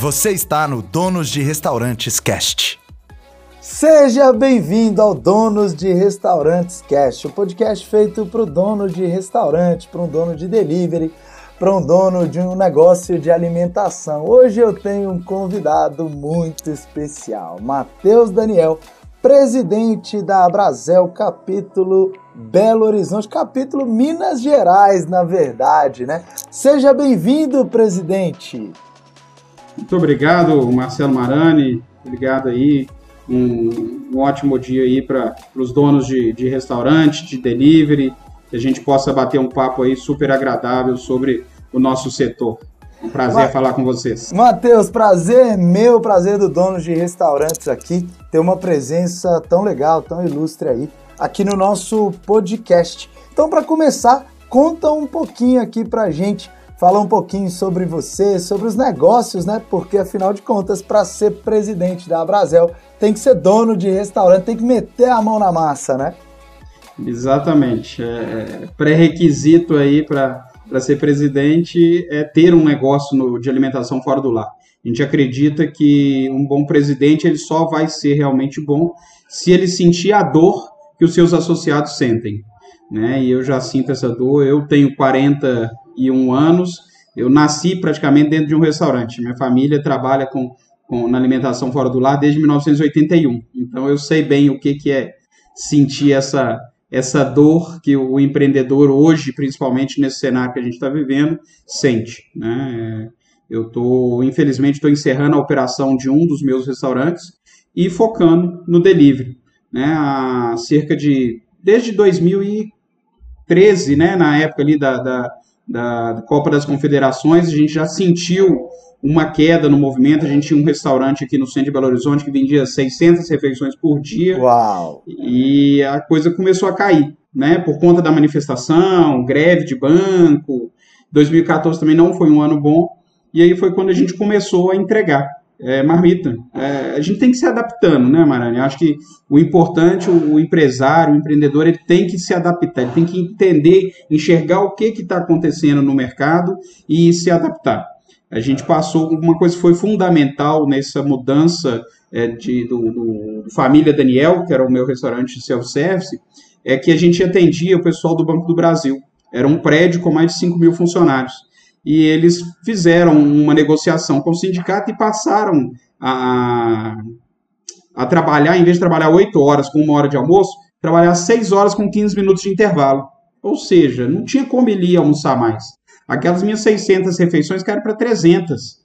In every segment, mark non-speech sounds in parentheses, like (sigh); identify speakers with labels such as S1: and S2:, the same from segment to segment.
S1: Você está no Donos de Restaurantes Cast.
S2: Seja bem-vindo ao Donos de Restaurantes Cast, o podcast feito para o dono de restaurante, para um dono de delivery, para um dono de um negócio de alimentação. Hoje eu tenho um convidado muito especial, Matheus Daniel, presidente da Brasel capítulo Belo Horizonte, capítulo Minas Gerais, na verdade, né? Seja bem-vindo, presidente.
S3: Muito obrigado, Marcelo Marani. Obrigado aí. Um, um ótimo dia aí para os donos de, de restaurante, de delivery, que a gente possa bater um papo aí super agradável sobre o nosso setor. Um prazer falar com vocês.
S2: Matheus, prazer é meu, prazer do dono de restaurantes aqui, ter uma presença tão legal, tão ilustre aí, aqui no nosso podcast. Então, para começar, conta um pouquinho aqui pra gente falar um pouquinho sobre você, sobre os negócios, né? Porque afinal de contas, para ser presidente da Brasel, tem que ser dono de restaurante, tem que meter a mão na massa, né?
S3: Exatamente. É, é Pré-requisito aí para ser presidente é ter um negócio no, de alimentação fora do lar. A gente acredita que um bom presidente ele só vai ser realmente bom se ele sentir a dor que os seus associados sentem. Né? E eu já sinto essa dor. Eu tenho 40 21 anos. Eu nasci praticamente dentro de um restaurante. Minha família trabalha com, com na alimentação fora do lar desde 1981. Então eu sei bem o que, que é sentir essa, essa dor que o empreendedor hoje, principalmente nesse cenário que a gente está vivendo, sente. Né? Eu estou, infelizmente, estou encerrando a operação de um dos meus restaurantes e focando no delivery. Né? Há cerca de desde 2013, né, na época ali da, da da Copa das Confederações, a gente já sentiu uma queda no movimento. A gente tinha um restaurante aqui no centro de Belo Horizonte que vendia 600 refeições por dia.
S2: Uau!
S3: E a coisa começou a cair, né? Por conta da manifestação, greve de banco. 2014 também não foi um ano bom. E aí foi quando a gente começou a entregar é, marmita. É, a gente tem que se adaptando, né, Marani? Acho que o importante, o, o, empresário, o empreendedor, ele tem que se adaptar, ele tem que entender, enxergar o que está acontecendo no mercado e se adaptar. A gente passou, uma coisa que foi fundamental nessa mudança é, de, do, do, Família Daniel, que era o meu restaurante de self-service, é que a gente atendia o pessoal do Banco do Brasil. Era um prédio com mais de 5 mil funcionários e eles fizeram uma negociação com o sindicato e passaram a, a trabalhar, em vez de trabalhar 8 horas com uma hora de almoço, trabalhar 6 horas com 15 minutos de intervalo. Ou seja, não tinha como ele ir almoçar mais. Aquelas minhas 600 refeições caíram para 300.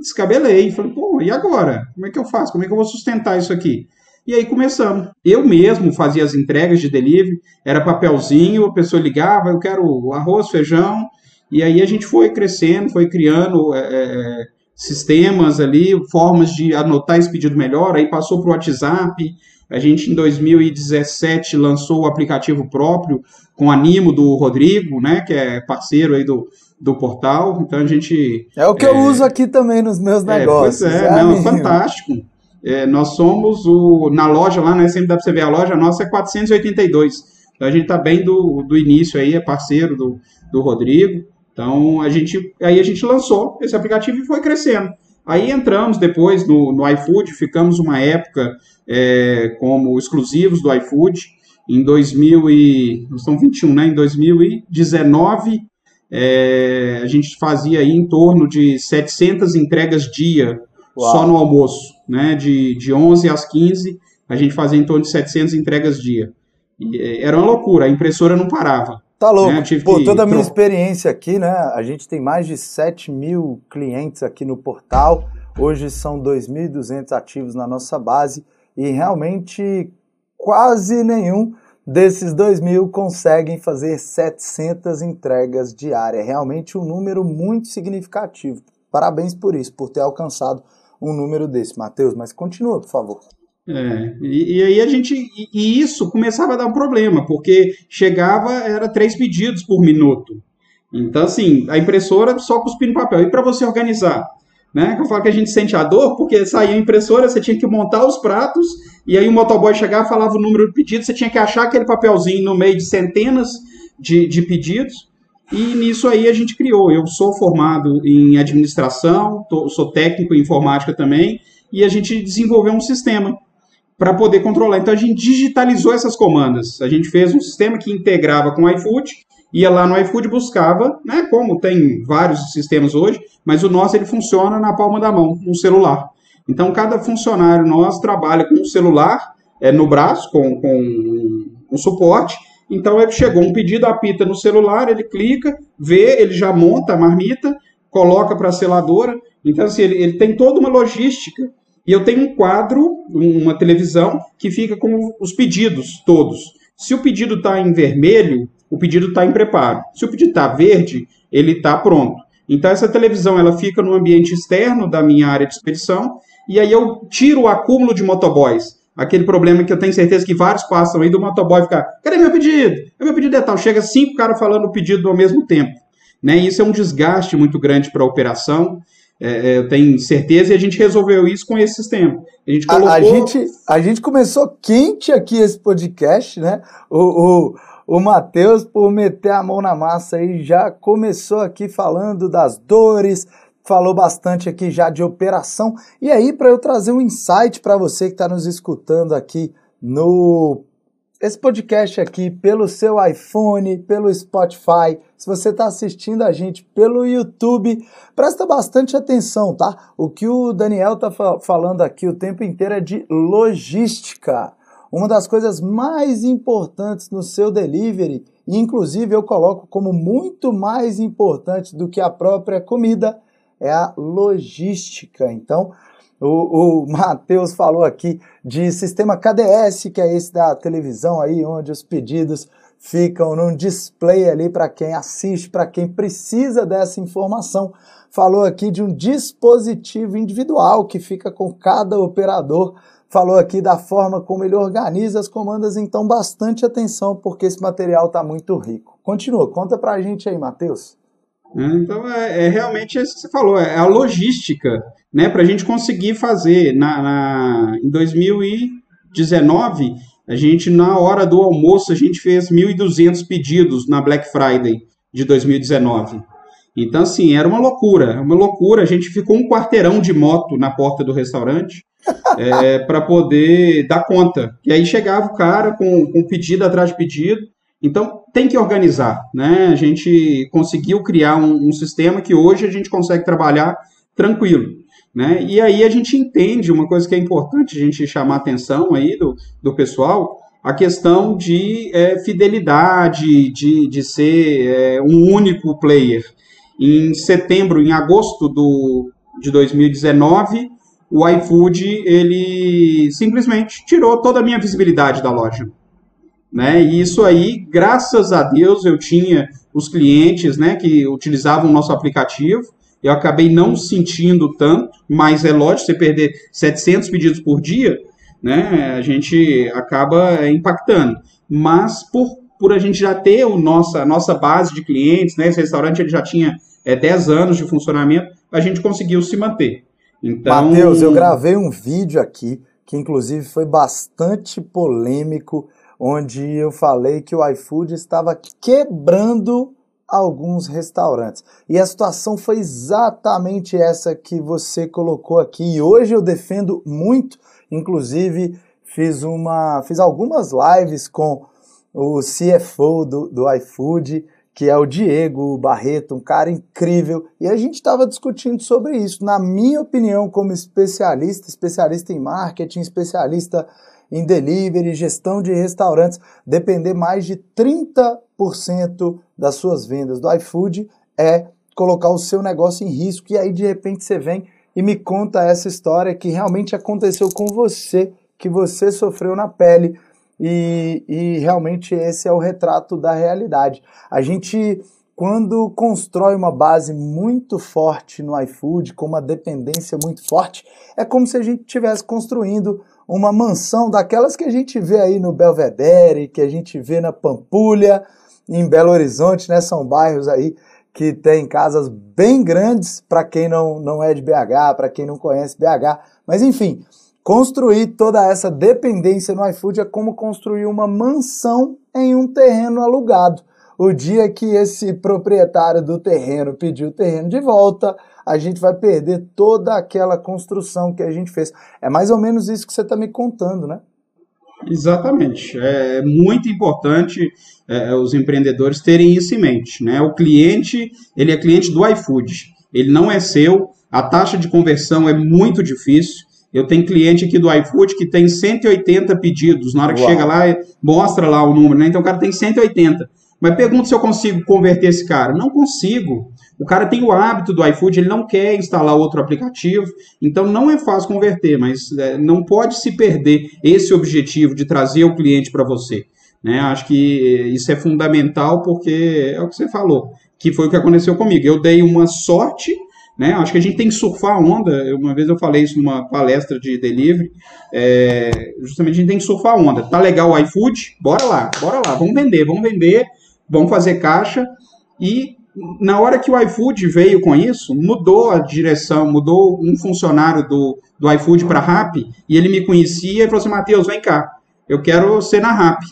S3: Descabelei. Falei, pô, e agora? Como é que eu faço? Como é que eu vou sustentar isso aqui? E aí começamos. Eu mesmo fazia as entregas de delivery, era papelzinho, a pessoa ligava, eu quero arroz, feijão, e aí a gente foi crescendo, foi criando é, é sistemas ali, formas de anotar esse pedido melhor, aí passou para o WhatsApp. A gente, em 2017, lançou o aplicativo próprio com Animo do Rodrigo, né, que é parceiro aí do, do portal. Então a gente.
S2: É o que é, eu uso aqui também nos meus negócios.
S3: É, pois é, é não, é fantástico. É, nós somos o. Na loja lá, né? Sempre dá para você ver a loja, a nossa é 482. Então a gente está bem do, do início aí, é parceiro do, do Rodrigo. Então, a gente, aí a gente lançou esse aplicativo e foi crescendo. Aí entramos depois no, no iFood, ficamos uma época é, como exclusivos do iFood. Em 2000 e, nós estamos 21, né? Em 2019, é, a gente fazia aí em torno de 700 entregas dia Uau. só no almoço, né? De, de 11 às 15, a gente fazia em torno de 700 entregas dia. E, é, era uma loucura, a impressora não parava.
S2: Tá louco. Né? Pô, toda a minha experiência aqui, né? A gente tem mais de 7 mil clientes aqui no portal. Hoje são 2.200 ativos na nossa base e realmente quase nenhum desses 2 mil conseguem fazer 700 entregas diárias. É realmente um número muito significativo. Parabéns por isso, por ter alcançado um número desse, Matheus. Mas continua, por favor.
S3: É, e, e, aí a gente. E, e, isso começava a dar um problema, porque chegava, era três pedidos por minuto. Então, assim, a impressora só cuspindo papel. E para você organizar? Né? Eu falo que a gente sente a dor, porque saía a impressora, você tinha que montar os pratos, e aí o motoboy chegava falava o número de pedidos, você tinha que achar aquele papelzinho no meio de centenas de, de pedidos. E nisso aí a gente criou. Eu sou formado em administração, tô, sou técnico em informática também, e a gente desenvolveu um sistema para poder controlar. Então a gente digitalizou essas comandas. A gente fez um sistema que integrava com o iFood, ia lá no iFood buscava, né, como tem vários sistemas hoje, mas o nosso ele funciona na palma da mão, no celular. Então cada funcionário nosso trabalha com o celular é, no braço, com, com um suporte, então ele chegou um pedido, apita no celular, ele clica, vê, ele já monta a marmita, coloca para a seladora. Então, assim, ele, ele tem toda uma logística. E eu tenho um quadro, uma televisão, que fica com os pedidos todos. Se o pedido está em vermelho, o pedido está em preparo. Se o pedido está verde, ele está pronto. Então, essa televisão ela fica no ambiente externo da minha área de expedição, e aí eu tiro o acúmulo de motoboys aquele problema que eu tenho certeza que vários passam aí do motoboy ficar, cadê meu pedido? É meu pedido é tal. Chega cinco caras falando o pedido ao mesmo tempo. Né? Isso é um desgaste muito grande para a operação. É, é, eu tenho certeza e a gente resolveu isso com esse sistema. A gente, colocou...
S2: a, a gente, a gente começou quente aqui esse podcast, né? O, o, o Matheus, por meter a mão na massa aí, já começou aqui falando das dores, falou bastante aqui já de operação. E aí, para eu trazer um insight para você que está nos escutando aqui no esse podcast aqui pelo seu iPhone, pelo Spotify, se você está assistindo a gente pelo YouTube, presta bastante atenção, tá? O que o Daniel está falando aqui o tempo inteiro é de logística. Uma das coisas mais importantes no seu delivery, e inclusive eu coloco como muito mais importante do que a própria comida, é a logística. Então, o, o (laughs) Matheus falou aqui de sistema KDS, que é esse da televisão aí, onde os pedidos ficam num display ali para quem assiste, para quem precisa dessa informação. Falou aqui de um dispositivo individual que fica com cada operador. Falou aqui da forma como ele organiza as comandas, então bastante atenção porque esse material está muito rico. Continua, conta para a gente aí, Matheus.
S3: Então, é, é, realmente isso que você falou, é a logística, né, para a gente conseguir fazer. Na, na, em 2019, a gente, na hora do almoço, a gente fez 1.200 pedidos na Black Friday de 2019. Então, assim, era uma loucura, uma loucura. A gente ficou um quarteirão de moto na porta do restaurante (laughs) é, para poder dar conta. E aí chegava o cara com, com pedido atrás de pedido, então, tem que organizar, né? A gente conseguiu criar um, um, sistema que hoje a gente consegue trabalhar tranquilo, né? E aí a gente entende uma coisa que é importante a gente chamar atenção aí do, do pessoal, a questão de é, fidelidade, de, de ser é, um único player. Em setembro, em agosto do, de 2019, o iFood, ele simplesmente tirou toda a minha visibilidade da loja. Né? E isso aí, graças a Deus, eu tinha os clientes né, que utilizavam o nosso aplicativo. Eu acabei não sentindo tanto, mas é lógico, você perder 700 pedidos por dia, né, a gente acaba impactando. Mas por, por a gente já ter o nossa, a nossa base de clientes, né, esse restaurante ele já tinha é, 10 anos de funcionamento, a gente conseguiu se manter.
S2: Então... Matheus, eu gravei um vídeo aqui que inclusive foi bastante polêmico onde eu falei que o iFood estava quebrando alguns restaurantes. E a situação foi exatamente essa que você colocou aqui. E hoje eu defendo muito, inclusive fiz uma, fiz algumas lives com o CFO do, do iFood, que é o Diego Barreto, um cara incrível, e a gente estava discutindo sobre isso. Na minha opinião, como especialista, especialista em marketing, especialista em delivery, gestão de restaurantes, depender mais de 30% das suas vendas do iFood é colocar o seu negócio em risco. E aí, de repente, você vem e me conta essa história que realmente aconteceu com você, que você sofreu na pele. E, e realmente esse é o retrato da realidade. A gente quando constrói uma base muito forte no iFood, com uma dependência muito forte, é como se a gente estivesse construindo uma mansão daquelas que a gente vê aí no Belvedere, que a gente vê na Pampulha, em Belo Horizonte, né? São bairros aí que tem casas bem grandes para quem não, não é de BH, para quem não conhece BH. Mas enfim, construir toda essa dependência no iFood é como construir uma mansão em um terreno alugado. O dia que esse proprietário do terreno pedir o terreno de volta, a gente vai perder toda aquela construção que a gente fez. É mais ou menos isso que você está me contando, né?
S3: Exatamente. É muito importante é, os empreendedores terem isso em mente. Né? O cliente, ele é cliente do iFood. Ele não é seu. A taxa de conversão é muito difícil. Eu tenho cliente aqui do iFood que tem 180 pedidos. Na hora que Uau. chega lá, mostra lá o número, né? Então o cara tem 180. Mas pergunta se eu consigo converter esse cara. Não consigo. O cara tem o hábito do iFood, ele não quer instalar outro aplicativo, então não é fácil converter, mas é, não pode se perder esse objetivo de trazer o cliente para você. Né? Acho que isso é fundamental porque é o que você falou, que foi o que aconteceu comigo. Eu dei uma sorte né? Acho que a gente tem que surfar a onda. Uma vez eu falei isso numa palestra de delivery. É, justamente a gente tem que surfar a onda. Tá legal o iFood? Bora lá, bora lá. Vamos vender, vamos vender, vamos fazer caixa. E na hora que o iFood veio com isso, mudou a direção, mudou um funcionário do, do iFood para Rap e ele me conhecia e falou assim: Matheus, vem cá, eu quero ser na Rap.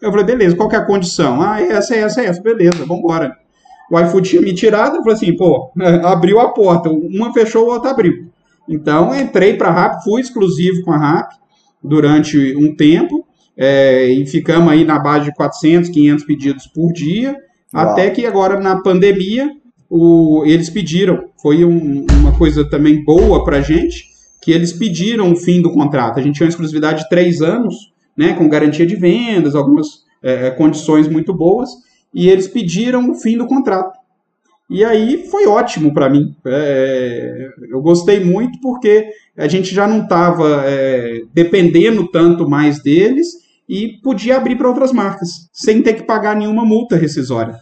S3: Eu falei, beleza, qual que é a condição? Ah, essa, essa, essa, beleza, vamos embora o iFood tinha me tirado, eu falei assim, pô, (laughs) abriu a porta, uma fechou, a outra abriu. Então, entrei para a RAP, fui exclusivo com a RAP durante um tempo, é, e ficamos aí na base de 400, 500 pedidos por dia, Uau. até que agora na pandemia o, eles pediram, foi um, uma coisa também boa para a gente, que eles pediram o fim do contrato. A gente tinha uma exclusividade de três anos, né, com garantia de vendas, algumas é, condições muito boas, e eles pediram o fim do contrato. E aí foi ótimo para mim. É, eu gostei muito porque a gente já não estava é, dependendo tanto mais deles e podia abrir para outras marcas, sem ter que pagar nenhuma multa rescisória.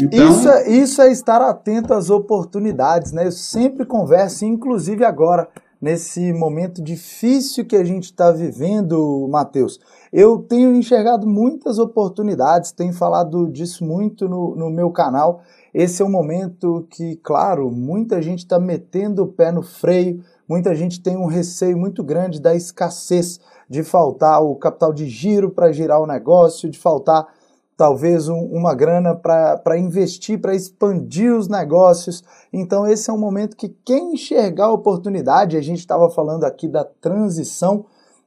S2: Então... Isso, é, isso é estar atento às oportunidades, né? Eu sempre converso, inclusive agora, nesse momento difícil que a gente está vivendo, Matheus. Eu tenho enxergado muitas oportunidades, tenho falado disso muito no, no meu canal. Esse é um momento que, claro, muita gente está metendo o pé no freio, muita gente tem um receio muito grande da escassez, de faltar o capital de giro para girar o negócio, de faltar talvez um, uma grana para investir, para expandir os negócios. Então, esse é um momento que quem enxergar a oportunidade, a gente estava falando aqui da transição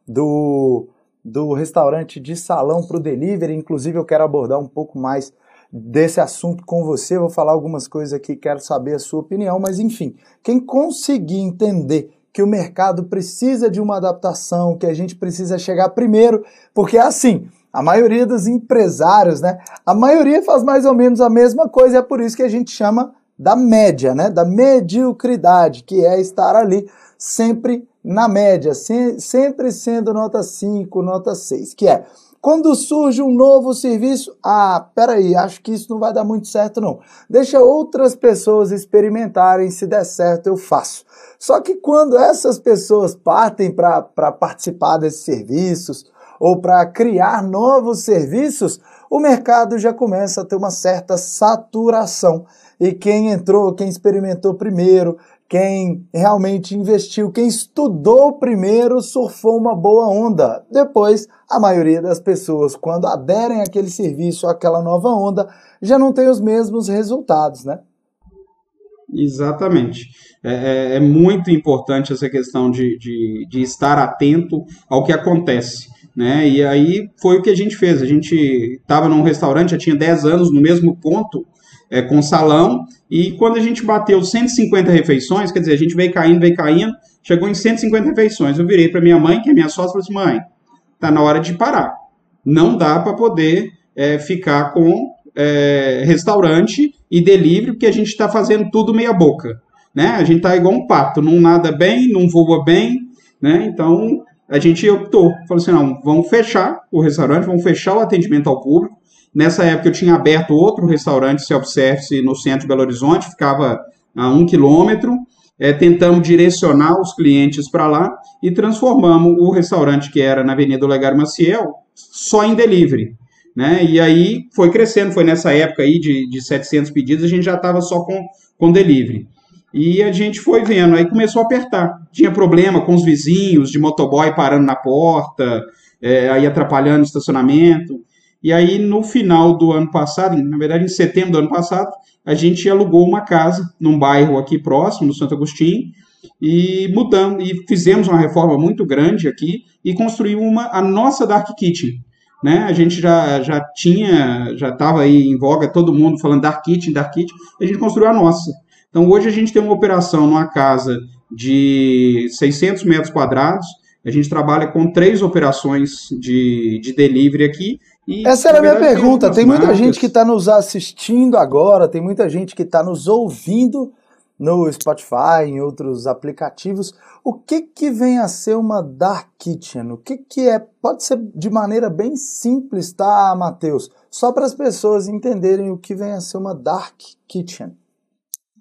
S2: do, do restaurante de salão para o delivery, inclusive eu quero abordar um pouco mais desse assunto com você, vou falar algumas coisas aqui, quero saber a sua opinião, mas enfim, quem conseguir entender que o mercado precisa de uma adaptação, que a gente precisa chegar primeiro, porque é assim, a maioria dos empresários, né? A maioria faz mais ou menos a mesma coisa, é por isso que a gente chama da média, né? Da mediocridade, que é estar ali sempre na média, se, sempre sendo nota 5, nota 6, que é quando surge um novo serviço, ah, peraí, acho que isso não vai dar muito certo não. Deixa outras pessoas experimentarem, se der certo eu faço. Só que quando essas pessoas partem para participar desses serviços, ou para criar novos serviços, o mercado já começa a ter uma certa saturação. E quem entrou, quem experimentou primeiro, quem realmente investiu, quem estudou primeiro, surfou uma boa onda. Depois, a maioria das pessoas, quando aderem àquele serviço, àquela nova onda, já não tem os mesmos resultados, né?
S3: Exatamente. É, é, é muito importante essa questão de, de, de estar atento ao que acontece né? E aí foi o que a gente fez. A gente estava num restaurante, já tinha 10 anos no mesmo ponto, é, com salão, e quando a gente bateu 150 refeições, quer dizer, a gente veio caindo, veio caindo, chegou em 150 refeições. Eu virei para minha mãe, que é minha sócia, e falei assim: mãe, tá na hora de parar. Não dá para poder é, ficar com é, restaurante e delivery, porque a gente está fazendo tudo meia boca. Né? A gente tá igual um pato, não nada bem, não voa bem, né? Então a gente optou, falou assim, não, vamos fechar o restaurante, vamos fechar o atendimento ao público. Nessa época eu tinha aberto outro restaurante self-service no centro de Belo Horizonte, ficava a um quilômetro. É, tentamos direcionar os clientes para lá e transformamos o restaurante que era na Avenida Olegário Maciel só em delivery. Né? E aí foi crescendo, foi nessa época aí de, de 700 pedidos, a gente já estava só com, com delivery. E a gente foi vendo, aí começou a apertar. Tinha problema com os vizinhos, de motoboy parando na porta, é, aí atrapalhando o estacionamento. E aí, no final do ano passado, na verdade, em setembro do ano passado, a gente alugou uma casa num bairro aqui próximo, no Santo Agostinho, e mudamos, e fizemos uma reforma muito grande aqui e construímos uma, a nossa Dark Kitchen. Né? A gente já, já tinha, já estava aí em voga, todo mundo falando Dark Kitchen, Dark Kitchen, a gente construiu a nossa. Então, hoje a gente tem uma operação numa casa de 600 metros quadrados, a gente trabalha com três operações de, de delivery aqui.
S2: E, Essa era a minha pergunta. Tem, tem muita marcas. gente que está nos assistindo agora, tem muita gente que está nos ouvindo no Spotify, em outros aplicativos. O que que vem a ser uma dark kitchen? O que que é? Pode ser de maneira bem simples, tá, Matheus? Só para as pessoas entenderem o que vem a ser uma dark kitchen.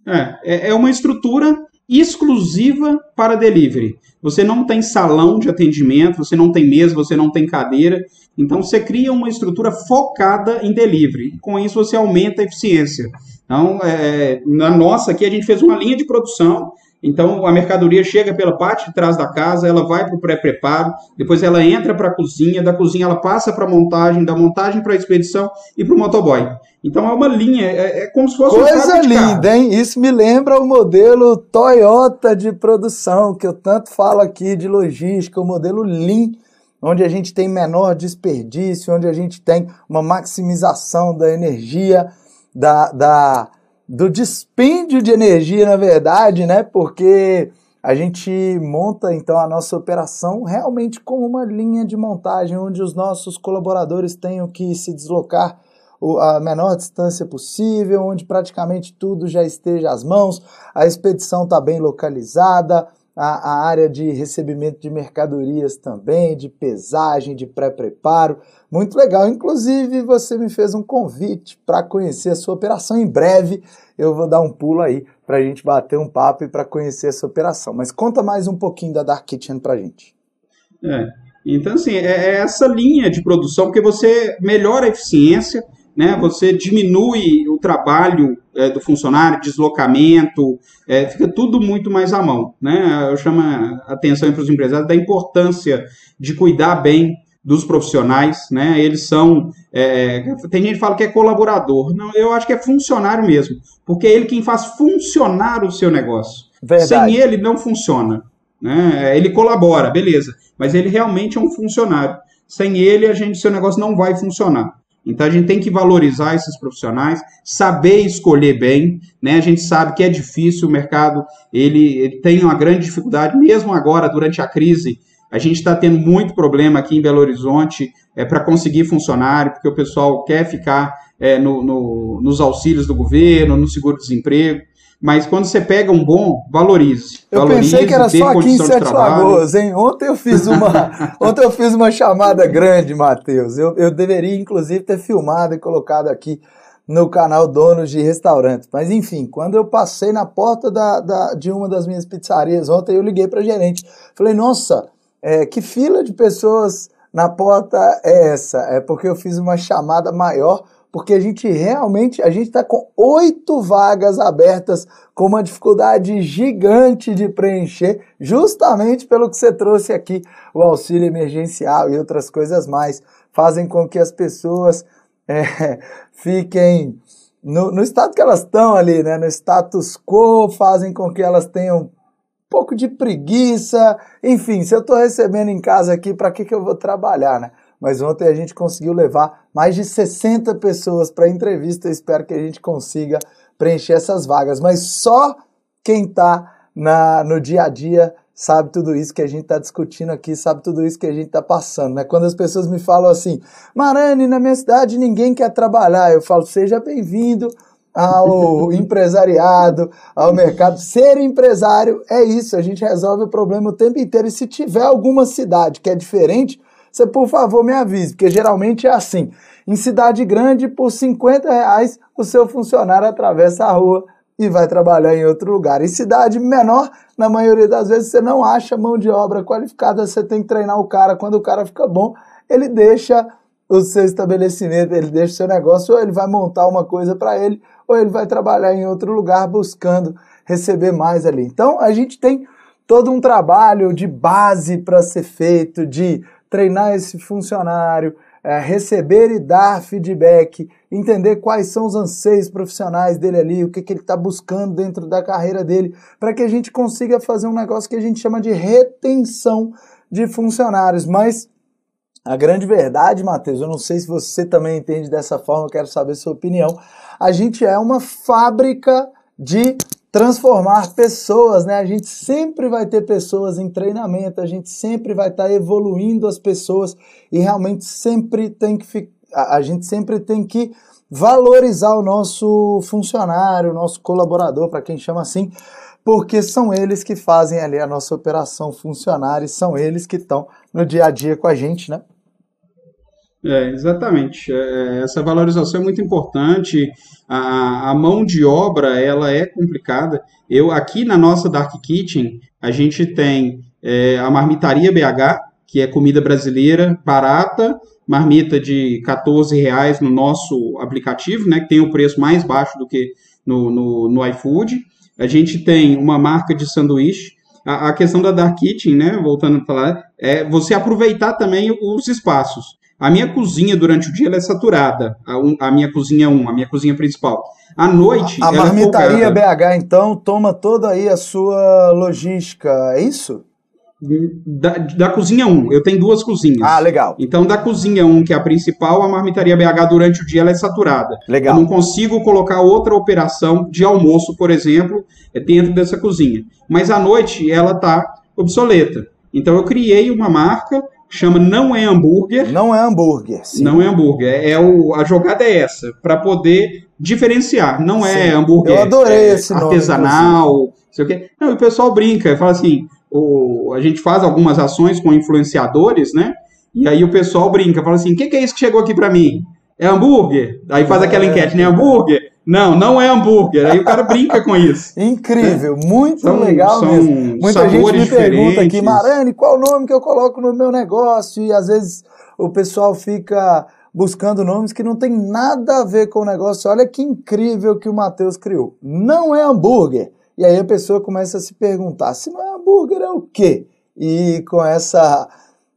S3: É, é, é uma estrutura exclusiva para delivery. Você não tem salão de atendimento, você não tem mesa, você não tem cadeira. Então você cria uma estrutura focada em delivery. Com isso você aumenta a eficiência. Então, é, na nossa aqui, a gente fez uma linha de produção. Então, a mercadoria chega pela parte de trás da casa, ela vai para o pré-preparo, depois ela entra para a cozinha, da cozinha ela passa para a montagem, da montagem para a expedição e para o motoboy. Então, é uma linha, é, é como se fosse
S2: Coisa um linda, hein? Isso me lembra o modelo Toyota de produção, que eu tanto falo aqui de logística, o modelo Lean, onde a gente tem menor desperdício, onde a gente tem uma maximização da energia, da, da, do dispêndio de energia, na verdade, né? Porque a gente monta então a nossa operação realmente com uma linha de montagem onde os nossos colaboradores tenham que se deslocar a menor distância possível, onde praticamente tudo já esteja às mãos, a expedição está bem localizada, a, a, área de recebimento de mercadorias também, de pesagem, de pré-preparo. Muito legal. Inclusive, você me fez um convite para conhecer a sua operação. Em breve eu vou dar um pulo aí para a gente bater um papo e para conhecer essa operação. Mas conta mais um pouquinho da Dark Kitchen para a gente.
S3: É. Então, assim, é, é essa linha de produção, porque você melhora a eficiência, né? Você diminui o trabalho é, do funcionário, deslocamento, é, fica tudo muito mais à mão, né? Eu chamo a atenção para os empresários da importância de cuidar bem dos profissionais, né? Eles são. É, tem gente que fala que é colaborador. Não, eu acho que é funcionário mesmo. Porque é ele quem faz funcionar o seu negócio. Verdade. Sem ele não funciona. Né? Ele colabora, beleza. Mas ele realmente é um funcionário. Sem ele, a gente, seu negócio não vai funcionar. Então a gente tem que valorizar esses profissionais, saber escolher bem, né? A gente sabe que é difícil, o mercado ele, ele tem uma grande dificuldade, mesmo agora durante a crise, a gente está tendo muito problema aqui em Belo Horizonte é, para conseguir funcionário, porque o pessoal quer ficar é, no, no, nos auxílios do governo, no seguro-desemprego. Mas quando você pega um bom, valorize.
S2: Eu
S3: valorize,
S2: pensei que era só aqui em Sete Lagoas, hein? Ontem eu fiz uma, (laughs) ontem eu fiz uma chamada grande, Matheus. Eu, eu deveria, inclusive, ter filmado e colocado aqui no canal Donos de Restaurantes. Mas enfim, quando eu passei na porta da, da de uma das minhas pizzarias ontem, eu liguei para gerente. Falei, nossa, é, que fila de pessoas na porta é essa? É porque eu fiz uma chamada maior porque a gente realmente, a gente está com oito vagas abertas, com uma dificuldade gigante de preencher, justamente pelo que você trouxe aqui, o auxílio emergencial e outras coisas mais, fazem com que as pessoas (laughs) é, fiquem no, no estado que elas estão ali, né, no status quo, fazem com que elas tenham um pouco de preguiça, enfim, se eu estou recebendo em casa aqui, para que, que eu vou trabalhar, né? Mas ontem a gente conseguiu levar mais de 60 pessoas para a entrevista. Espero que a gente consiga preencher essas vagas, mas só quem está no dia a dia sabe tudo isso que a gente está discutindo aqui, sabe tudo isso que a gente está passando, né? Quando as pessoas me falam assim, Marane, na minha cidade ninguém quer trabalhar, eu falo, seja bem-vindo ao (laughs) empresariado, ao mercado. Ser empresário é isso, a gente resolve o problema o tempo inteiro. E se tiver alguma cidade que é diferente, você por favor me avise, porque geralmente é assim. Em cidade grande, por 50 reais, o seu funcionário atravessa a rua e vai trabalhar em outro lugar. Em cidade menor, na maioria das vezes, você não acha mão de obra qualificada, você tem que treinar o cara. Quando o cara fica bom, ele deixa o seu estabelecimento, ele deixa o seu negócio, ou ele vai montar uma coisa para ele, ou ele vai trabalhar em outro lugar buscando receber mais ali. Então, a gente tem todo um trabalho de base para ser feito, de treinar esse funcionário, é, receber e dar feedback, entender quais são os anseios profissionais dele ali, o que, que ele está buscando dentro da carreira dele, para que a gente consiga fazer um negócio que a gente chama de retenção de funcionários. Mas a grande verdade, Matheus, eu não sei se você também entende dessa forma, eu quero saber sua opinião. A gente é uma fábrica de transformar pessoas, né? A gente sempre vai ter pessoas em treinamento, a gente sempre vai estar tá evoluindo as pessoas e realmente sempre tem que a gente sempre tem que valorizar o nosso funcionário, o nosso colaborador, para quem chama assim, porque são eles que fazem ali a nossa operação funcionar e são eles que estão no dia a dia com a gente, né?
S3: É, exatamente. É, essa valorização é muito importante. A, a, mão de obra ela é complicada. Eu aqui na nossa Dark Kitchen a gente tem é, a marmitaria BH, que é comida brasileira barata, marmita de 14 reais no nosso aplicativo, né, que tem o preço mais baixo do que no, no, no iFood. A gente tem uma marca de sanduíche. A questão da Dark Kitchen, né, voltando a falar, é você aproveitar também os espaços. A minha cozinha durante o dia é saturada. A, um, a, minha cozinha 1, a minha cozinha principal. À noite.
S2: A, a é marmitaria é BH, então, toma toda aí a sua logística, é isso?
S3: Da, da cozinha 1, eu tenho duas cozinhas.
S2: Ah, legal.
S3: Então, da cozinha 1, que é a principal, a marmitaria BH durante o dia ela é saturada.
S2: Legal.
S3: Eu não consigo colocar outra operação de almoço, por exemplo, dentro dessa cozinha. Mas à noite ela está obsoleta. Então, eu criei uma marca chama Não é Hambúrguer.
S2: Não é hambúrguer.
S3: Sim. Não é hambúrguer. É o, a jogada é essa, para poder diferenciar. Não é sim. é hambúrguer
S2: Eu adorei
S3: é,
S2: esse
S3: nome, artesanal, sei o quê. Não, o pessoal brinca, fala assim, o, a gente faz algumas ações com influenciadores, né? E aí o pessoal brinca, fala assim, o que, que é isso que chegou aqui para mim? É hambúrguer? Aí faz é, aquela enquete, né? Hambúrguer? Não, não é hambúrguer. Aí o cara brinca com isso. (laughs)
S2: Incrível, né? muito são, legal são mesmo. Muita gente me pergunta aqui, Marane, qual o nome que eu coloco no meu negócio? E às vezes o pessoal fica buscando nomes que não tem nada a ver com o negócio. Olha que incrível que o Matheus criou. Não é hambúrguer. E aí a pessoa começa a se perguntar, se não é hambúrguer é o quê? E com essa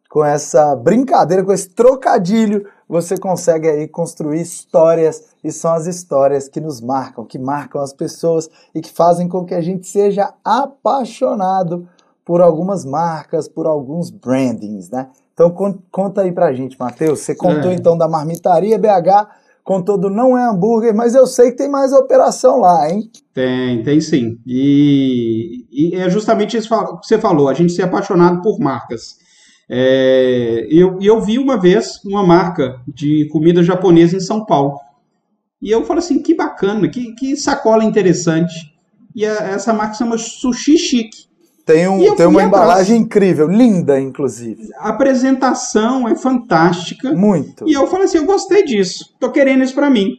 S2: com essa brincadeira, com esse trocadilho, você consegue aí construir histórias e são as histórias que nos marcam, que marcam as pessoas e que fazem com que a gente seja apaixonado por algumas marcas, por alguns brandings, né? Então conta aí pra gente, Matheus. Você contou é. então da marmitaria BH, contou do não é hambúrguer, mas eu sei que tem mais operação lá, hein?
S3: Tem, tem sim. E, e é justamente isso que você falou, a gente ser apaixonado por marcas. É, eu, eu vi uma vez uma marca de comida japonesa em São Paulo. E eu falei assim, que bacana, que, que sacola interessante. E a, essa marca chama Sushi Chic.
S2: Tem, um, tem uma embalagem incrível, linda, inclusive.
S3: A apresentação é fantástica.
S2: Muito.
S3: E eu falei assim, eu gostei disso, tô querendo isso para mim.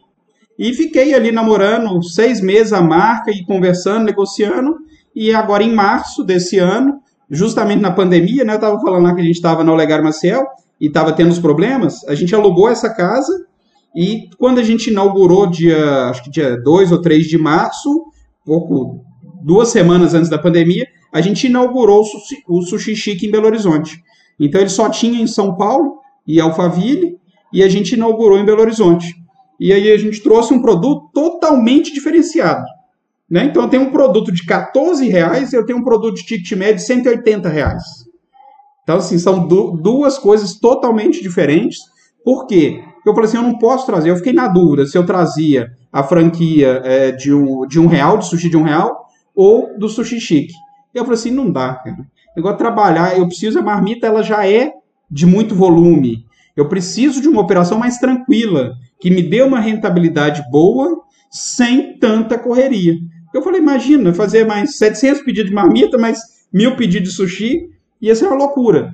S3: E fiquei ali namorando seis meses a marca e conversando, negociando. E agora em março desse ano, justamente na pandemia, né? Eu estava falando lá que a gente estava no Olegário Maciel e estava tendo os problemas. A gente alugou essa casa e quando a gente inaugurou, dia, acho que dia 2 ou 3 de março, pouco, duas semanas antes da pandemia, a gente inaugurou o sushi Chique em Belo Horizonte. Então ele só tinha em São Paulo e Alphaville e a gente inaugurou em Belo Horizonte. E aí a gente trouxe um produto totalmente diferenciado. Né? Então eu tenho um produto de 14 reais e eu tenho um produto de ticket médio de 180 reais. Então, assim, são du duas coisas totalmente diferentes. Por quê? Porque eu falei assim, eu não posso trazer. Eu fiquei na dúvida se eu trazia a franquia é, de, um, de um real, de sushi de um real, ou do sushi chique. Eu falei assim, não dá, cara. Agora trabalhar, eu preciso, a marmita ela já é de muito volume. Eu preciso de uma operação mais tranquila, que me dê uma rentabilidade boa, sem tanta correria. Eu falei, imagina, fazer mais 700 pedidos de marmita, mais mil pedidos de sushi, ia ser uma loucura.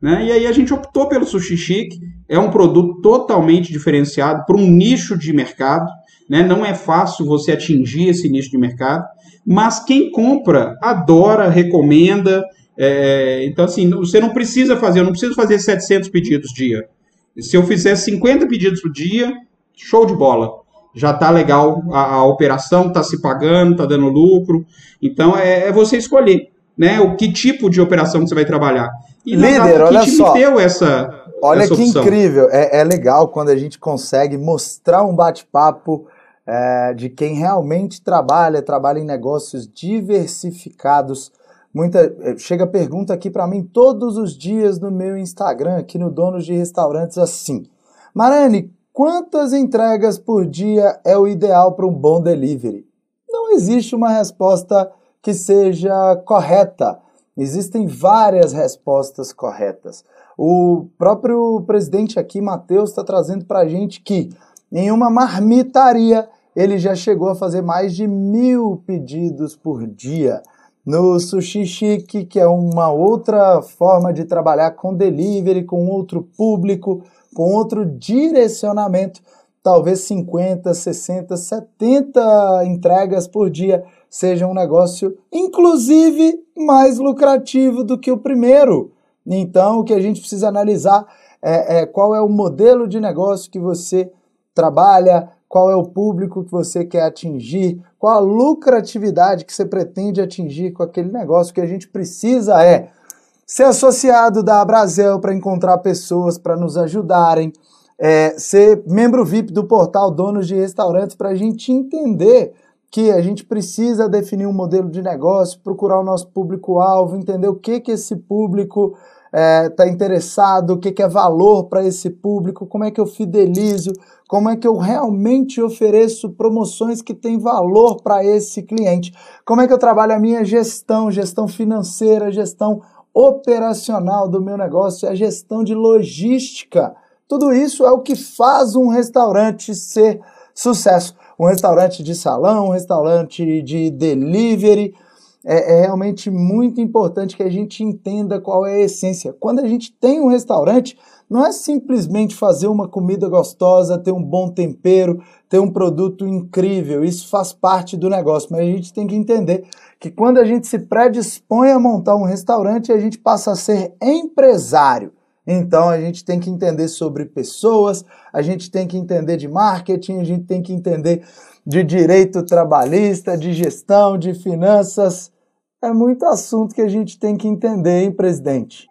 S3: Né? E aí a gente optou pelo Sushi Chic, é um produto totalmente diferenciado para um nicho de mercado, né? não é fácil você atingir esse nicho de mercado, mas quem compra adora, recomenda, é... então assim, você não precisa fazer, eu não preciso fazer 700 pedidos dia. Se eu fizer 50 pedidos por dia, show de bola já está legal, a, a operação está se pagando, está dando lucro. Então é, é, você escolher né, o que tipo de operação que você vai trabalhar.
S2: E Líder, olha só.
S3: deu essa,
S2: Olha que opção. incrível, é, é, legal quando a gente consegue mostrar um bate-papo é, de quem realmente trabalha, trabalha em negócios diversificados. Muita é, chega pergunta aqui para mim todos os dias no meu Instagram, aqui no Donos de Restaurantes assim. Marane, quantas entregas por dia é o ideal para um bom delivery? Não existe uma resposta que seja correta. Existem várias respostas corretas. O próprio presidente aqui, Matheus, está trazendo para a gente que em uma marmitaria ele já chegou a fazer mais de mil pedidos por dia. No Sushi Chique, que é uma outra forma de trabalhar com delivery, com outro público, com outro direcionamento, talvez 50, 60, 70 entregas por dia seja um negócio, inclusive, mais lucrativo do que o primeiro. Então, o que a gente precisa analisar é, é qual é o modelo de negócio que você trabalha, qual é o público que você quer atingir, qual a lucratividade que você pretende atingir com aquele negócio. O que a gente precisa é ser associado da Abrazel para encontrar pessoas para nos ajudarem, é, ser membro VIP do portal Donos de Restaurantes para a gente entender que a gente precisa definir um modelo de negócio, procurar o nosso público-alvo, entender o que, que esse público está é, tá interessado, o que, que é valor para esse público, como é que eu fidelizo, como é que eu realmente ofereço promoções que têm valor para esse cliente, como é que eu trabalho a minha gestão, gestão financeira, gestão operacional do meu negócio, a gestão de logística. Tudo isso é o que faz um restaurante ser sucesso um restaurante de salão, um restaurante de delivery. É, é, realmente muito importante que a gente entenda qual é a essência. Quando a gente tem um restaurante, não é simplesmente fazer uma comida gostosa, ter um bom tempero, ter um produto incrível. Isso faz parte do negócio, mas a gente tem que entender que quando a gente se predispõe a montar um restaurante, a gente passa a ser empresário. Então a gente tem que entender sobre pessoas, a gente tem que entender de marketing, a gente tem que entender de direito trabalhista, de gestão, de finanças. É muito assunto que a gente tem que entender, hein, presidente?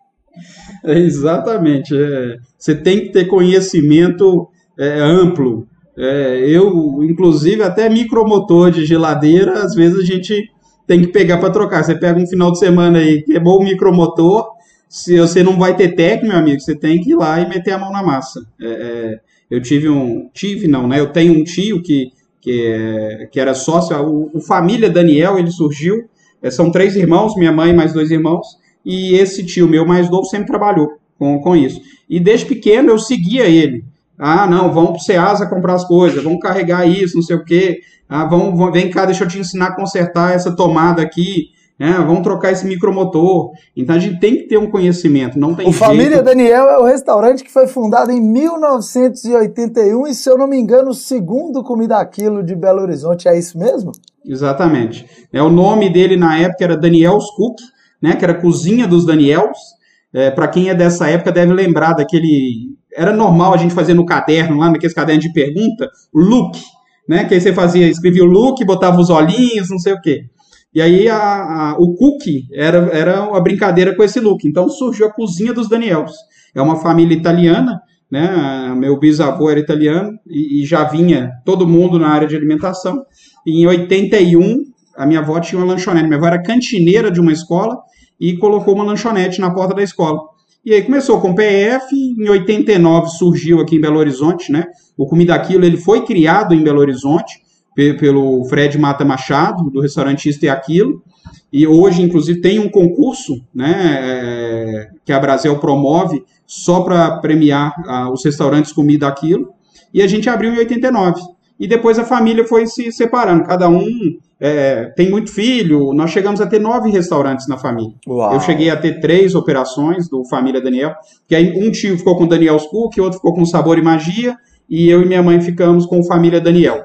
S3: É, exatamente. É, você tem que ter conhecimento é, amplo. É, eu, inclusive, até micromotor de geladeira, às vezes a gente tem que pegar para trocar. Você pega um final de semana aí, quebrou o micromotor, se você não vai ter técnico, meu amigo, você tem que ir lá e meter a mão na massa. É, é, eu tive um. Tive, não, né? Eu tenho um tio que, que, é, que era sócio. O, o, família Daniel, ele surgiu. É, são três irmãos, minha mãe mais dois irmãos. E esse tio meu mais novo sempre trabalhou com, com isso. E desde pequeno eu seguia ele. Ah, não, vamos para o Ceasa comprar as coisas, vamos carregar isso, não sei o quê. Ah, vamos, vem cá, deixa eu te ensinar a consertar essa tomada aqui né? Vamos trocar esse micromotor. Então a gente tem que ter um conhecimento, não tem
S2: O jeito. Família Daniel é o restaurante que foi fundado em 1981 e, se eu não me engano, o segundo Comida Aquilo de Belo Horizonte. É isso mesmo?
S3: Exatamente. É, o nome dele na época era Daniel's Cook, né? Que era Cozinha dos Daniels. É, Para quem é dessa época deve lembrar daquele. Era normal a gente fazer no caderno, lá naqueles cadernos de pergunta, look, né? Que aí você fazia, escrevia o look, botava os olhinhos, não sei o quê. E aí a, a, o cookie era, era uma brincadeira com esse look. Então surgiu a cozinha dos Daniels. É uma família italiana, né? Meu bisavô era italiano e, e já vinha todo mundo na área de alimentação. E em 81, a minha avó tinha uma lanchonete. Minha avó era cantineira de uma escola e colocou uma lanchonete na porta da escola. E aí começou com o PF, em 89 surgiu aqui em Belo Horizonte, né? O Comida Aquilo, ele foi criado em Belo Horizonte, pelo Fred Mata Machado, do restaurante Isto e Aquilo, e hoje, inclusive, tem um concurso né, é, que a Brasil promove só para premiar uh, os restaurantes Comida Aquilo, e a gente abriu em 89. E depois a família foi se separando, cada um é, tem muito filho, nós chegamos a ter nove restaurantes na família. Uau. Eu cheguei a ter três operações do Família Daniel, que aí um tio ficou com Daniel's Cook, outro ficou com Sabor e Magia, e eu e minha mãe ficamos com Família Daniel.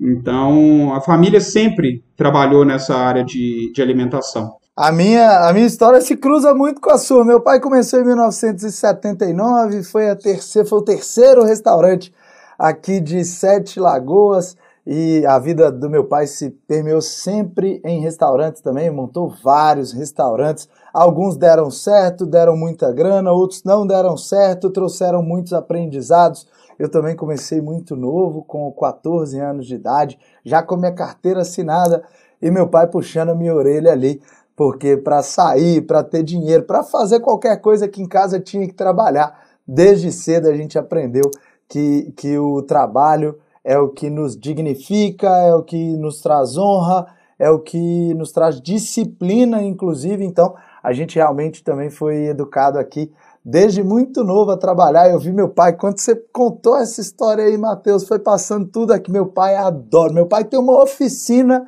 S3: Então, a família sempre trabalhou nessa área de, de alimentação.
S2: A minha, a minha história se cruza muito com a sua. Meu pai começou em 1979, foi, a terceira, foi o terceiro restaurante aqui de Sete Lagoas. E a vida do meu pai se permeou sempre em restaurantes também, montou vários restaurantes. Alguns deram certo, deram muita grana, outros não deram certo, trouxeram muitos aprendizados. Eu também comecei muito novo, com 14 anos de idade, já com minha carteira assinada e meu pai puxando minha orelha ali, porque para sair, para ter dinheiro, para fazer qualquer coisa aqui em casa tinha que trabalhar. Desde cedo a gente aprendeu que, que o trabalho é o que nos dignifica, é o que nos traz honra, é o que nos traz disciplina, inclusive. Então, a gente realmente também foi educado aqui desde muito novo a trabalhar. Eu vi meu pai, quando você contou essa história aí, Matheus, foi passando tudo aqui. Meu pai adora. Meu pai tem uma oficina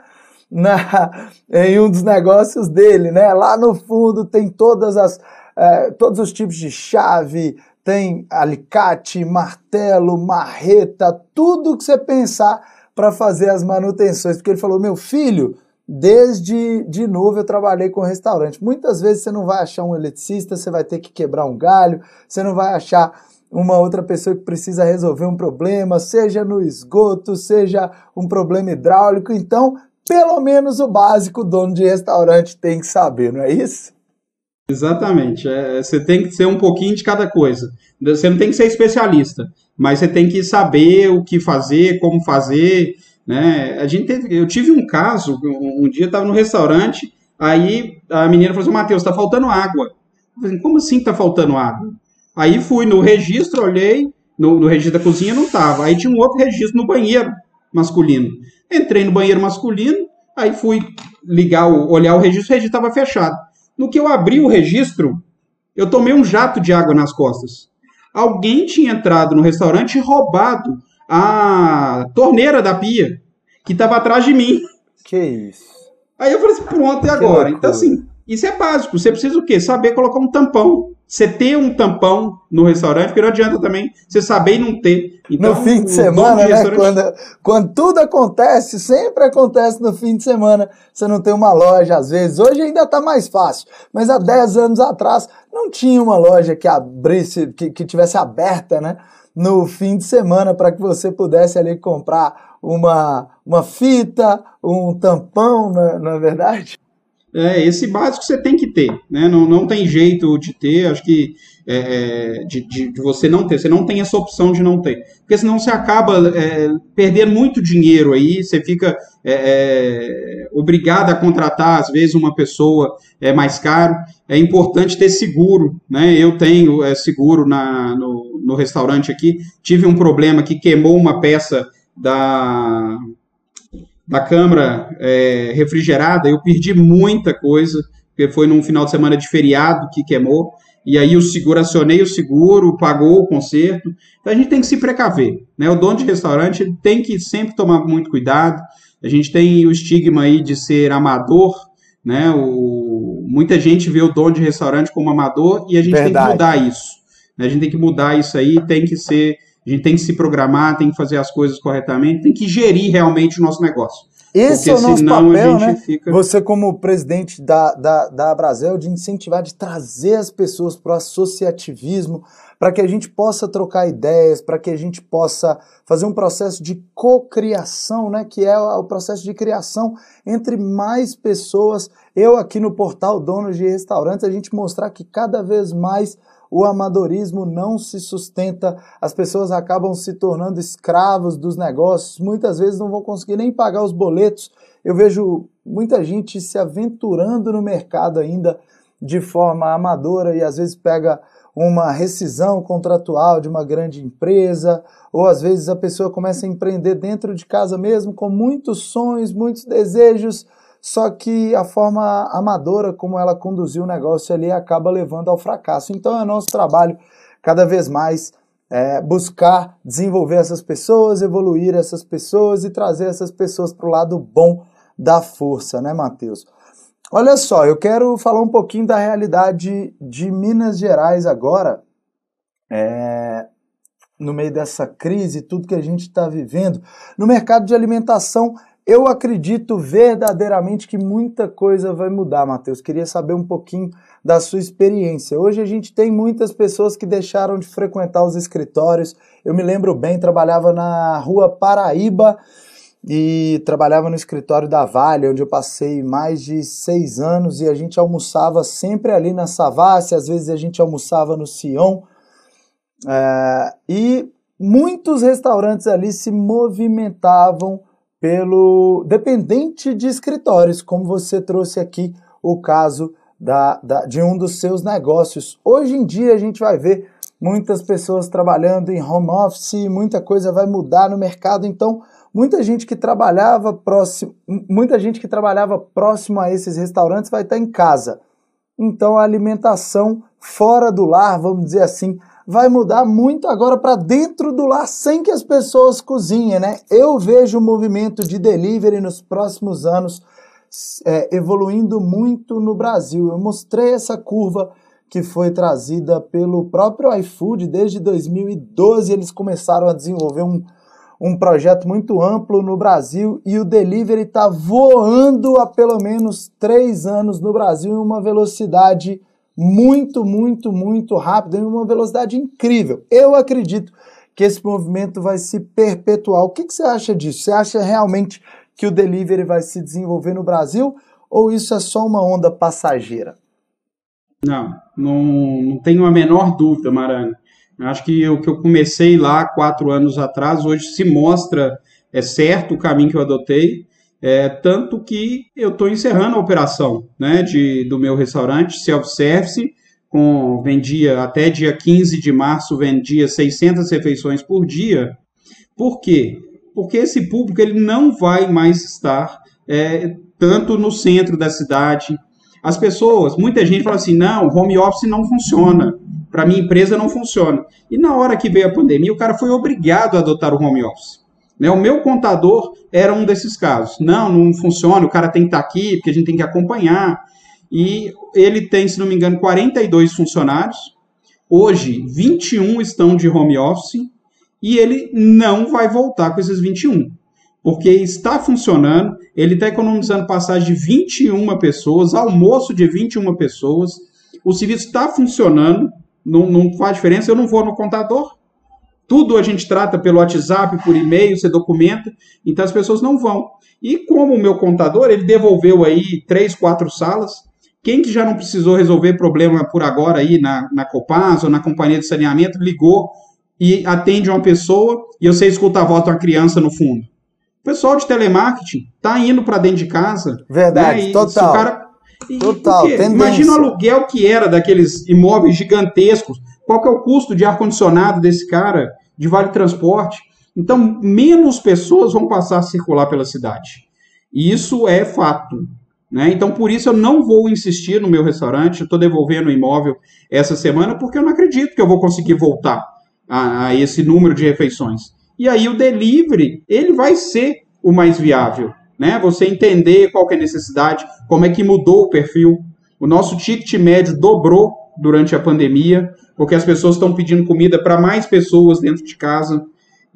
S2: na, (laughs) em um dos negócios dele, né? Lá no fundo tem todas as, é, todos os tipos de chave, tem alicate, martelo, marreta, tudo que você pensar para fazer as manutenções. Porque ele falou: meu filho, desde de novo eu trabalhei com restaurante. Muitas vezes você não vai achar um eletricista, você vai ter que quebrar um galho, você não vai achar uma outra pessoa que precisa resolver um problema, seja no esgoto, seja um problema hidráulico. Então, pelo menos o básico o dono de restaurante tem que saber, não é isso?
S3: Exatamente. É, você tem que ser um pouquinho de cada coisa. Você não tem que ser especialista, mas você tem que saber o que fazer, como fazer. Né? A gente teve, eu tive um caso, um, dia estava no restaurante, aí a menina falou assim, Matheus, está faltando água. Eu falei, como assim está faltando água? Aí fui no registro, olhei, no, no registro da cozinha não estava. Aí tinha um outro registro no banheiro masculino. Entrei no banheiro masculino, aí fui ligar, o, olhar o registro, o registro estava fechado. No que eu abri o registro, eu tomei um jato de água nas costas. Alguém tinha entrado no restaurante e roubado a torneira da pia, que estava atrás de mim.
S2: Que isso.
S3: Aí eu falei assim, pronto, e agora? Então, assim, isso é básico. Você precisa o quê? Saber colocar um tampão. Você ter um tampão no restaurante, porque não adianta também você saber e não ter.
S2: Então, no fim de semana, de né? Quando, quando tudo acontece, sempre acontece no fim de semana. Você não tem uma loja, às vezes. Hoje ainda está mais fácil. Mas há 10 anos atrás não tinha uma loja que abrisse, que, que tivesse aberta, né? No fim de semana, para que você pudesse ali comprar uma, uma fita, um tampão, não é verdade?
S3: É, esse básico você tem que ter, né? Não, não tem jeito de ter, acho que é, é, de, de, de, você não ter, você não tem essa opção de não ter, porque senão você acaba é, perdendo muito dinheiro aí, você fica é, é, obrigado a contratar às vezes uma pessoa é mais caro, é importante ter seguro, né? Eu tenho é, seguro na, no, no restaurante aqui, tive um problema que queimou uma peça da da câmara é, refrigerada, eu perdi muita coisa, porque foi num final de semana de feriado que queimou, e aí o seguro, acionei o seguro, pagou o conserto. Então a gente tem que se precaver, né? O dono de restaurante tem que sempre tomar muito cuidado. A gente tem o estigma aí de ser amador, né? O, muita gente vê o dono de restaurante como amador e a gente Verdade. tem que mudar isso. Né? A gente tem que mudar isso aí, tem que ser a gente tem que se programar, tem que fazer as coisas corretamente, tem que gerir realmente o nosso negócio.
S2: Esse Porque é o nosso papel, né? Fica... Você como presidente da, da, da Abrazel, de incentivar, de trazer as pessoas para o associativismo, para que a gente possa trocar ideias, para que a gente possa fazer um processo de cocriação, né? Que é o processo de criação entre mais pessoas. Eu aqui no portal Donos de Restaurantes, a gente mostrar que cada vez mais o amadorismo não se sustenta, as pessoas acabam se tornando escravos dos negócios, muitas vezes não vão conseguir nem pagar os boletos. Eu vejo muita gente se aventurando no mercado ainda de forma amadora e às vezes pega uma rescisão contratual de uma grande empresa, ou às vezes a pessoa começa a empreender dentro de casa mesmo, com muitos sonhos, muitos desejos, só que a forma amadora como ela conduziu o negócio ali acaba levando ao fracasso. Então é nosso trabalho cada vez mais é, buscar desenvolver essas pessoas, evoluir essas pessoas e trazer essas pessoas para o lado bom da força, né, Matheus? Olha só, eu quero falar um pouquinho da realidade de Minas Gerais agora, é, no meio dessa crise, tudo que a gente está vivendo. No mercado de alimentação, eu acredito verdadeiramente que muita coisa vai mudar, Matheus. Queria saber um pouquinho da sua experiência. Hoje a gente tem muitas pessoas que deixaram de frequentar os escritórios. Eu me lembro bem, trabalhava na rua Paraíba e trabalhava no escritório da Vale, onde eu passei mais de seis anos e a gente almoçava sempre ali na Savassi, às vezes a gente almoçava no Sion. É, e muitos restaurantes ali se movimentavam pelo dependente de escritórios, como você trouxe aqui o caso da, da, de um dos seus negócios. Hoje em dia a gente vai ver muitas pessoas trabalhando em home office, muita coisa vai mudar no mercado, então muita gente que trabalhava próximo, muita gente que trabalhava próximo a esses restaurantes vai estar em casa. Então a alimentação fora do lar, vamos dizer assim, vai mudar muito agora para dentro do lar sem que as pessoas cozinhem, né? Eu vejo o movimento de delivery nos próximos anos é, evoluindo muito no Brasil. Eu mostrei essa curva que foi trazida pelo próprio iFood desde 2012. Eles começaram a desenvolver um, um projeto muito amplo no Brasil e o delivery está voando há pelo menos três anos no Brasil em uma velocidade muito, muito, muito rápida, em uma velocidade incrível. Eu acredito que esse movimento vai se perpetuar. O que, que você acha disso? Você acha realmente que o delivery vai se desenvolver no Brasil ou isso é só uma onda passageira?
S3: Não, não, não tenho a menor dúvida, Marana. Acho que o que eu comecei lá quatro anos atrás, hoje se mostra é certo o caminho que eu adotei, é, tanto que eu estou encerrando a operação né, de, do meu restaurante self-service, com vendia até dia 15 de março, vendia 600 refeições por dia. Por quê? Porque esse público ele não vai mais estar é, tanto no centro da cidade, as pessoas, muita gente fala assim: não, home office não funciona. Para minha empresa não funciona. E na hora que veio a pandemia, o cara foi obrigado a adotar o home office. Né? O meu contador era um desses casos. Não, não funciona, o cara tem que estar tá aqui, porque a gente tem que acompanhar. E ele tem, se não me engano, 42 funcionários. Hoje, 21 estão de home office e ele não vai voltar com esses 21 porque está funcionando, ele está economizando passagem de 21 pessoas, almoço de 21 pessoas, o serviço está funcionando, não, não faz diferença, eu não vou no contador, tudo a gente trata pelo WhatsApp, por e-mail, você documenta, então as pessoas não vão. E como o meu contador, ele devolveu aí três, quatro salas, quem que já não precisou resolver problema por agora aí na, na Copasa ou na companhia de saneamento, ligou e atende uma pessoa e você escuta a voz de uma criança no fundo. O pessoal de telemarketing tá indo para dentro de casa.
S2: Verdade, né? total. Cara...
S3: total, Imagina o aluguel que era daqueles imóveis gigantescos. Qual que é o custo de ar-condicionado desse cara, de vale transporte? Então, menos pessoas vão passar a circular pela cidade. E isso é fato. Né? Então, por isso eu não vou insistir no meu restaurante. Estou devolvendo o imóvel essa semana, porque eu não acredito que eu vou conseguir voltar a, a esse número de refeições. E aí o delivery, ele vai ser o mais viável, né? Você entender qual é a necessidade, como é que mudou o perfil. O nosso ticket médio dobrou durante a pandemia, porque as pessoas estão pedindo comida para mais pessoas dentro de casa.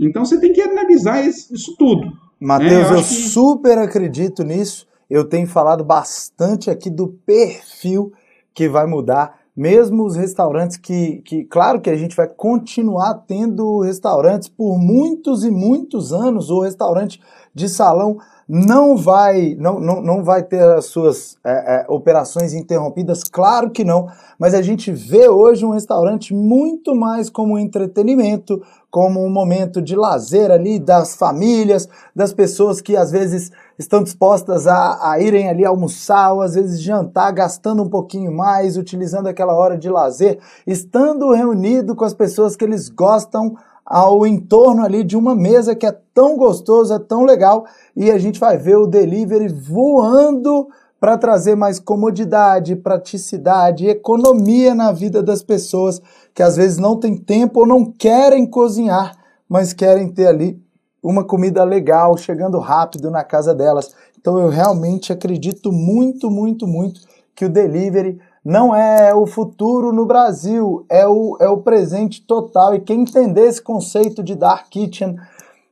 S3: Então você tem que analisar isso tudo.
S2: Matheus, né? eu, eu que... super acredito nisso. Eu tenho falado bastante aqui do perfil que vai mudar mesmo os restaurantes que, que, claro que a gente vai continuar tendo restaurantes por muitos e muitos anos, o restaurante de salão não vai, não, não, não vai ter as suas é, é, operações interrompidas, claro que não, mas a gente vê hoje um restaurante muito mais como entretenimento, como um momento de lazer ali das famílias, das pessoas que às vezes estão dispostas a, a irem ali almoçar ou às vezes jantar, gastando um pouquinho mais, utilizando aquela hora de lazer, estando reunido com as pessoas que eles gostam ao entorno ali de uma mesa que é tão gostosa, tão legal, e a gente vai ver o delivery voando para trazer mais comodidade, praticidade, economia na vida das pessoas que às vezes não têm tempo ou não querem cozinhar, mas querem ter ali uma comida legal, chegando rápido na casa delas. Então eu realmente acredito muito, muito, muito que o delivery não é o futuro no Brasil, é o, é o presente total. E quem entender esse conceito de dark kitchen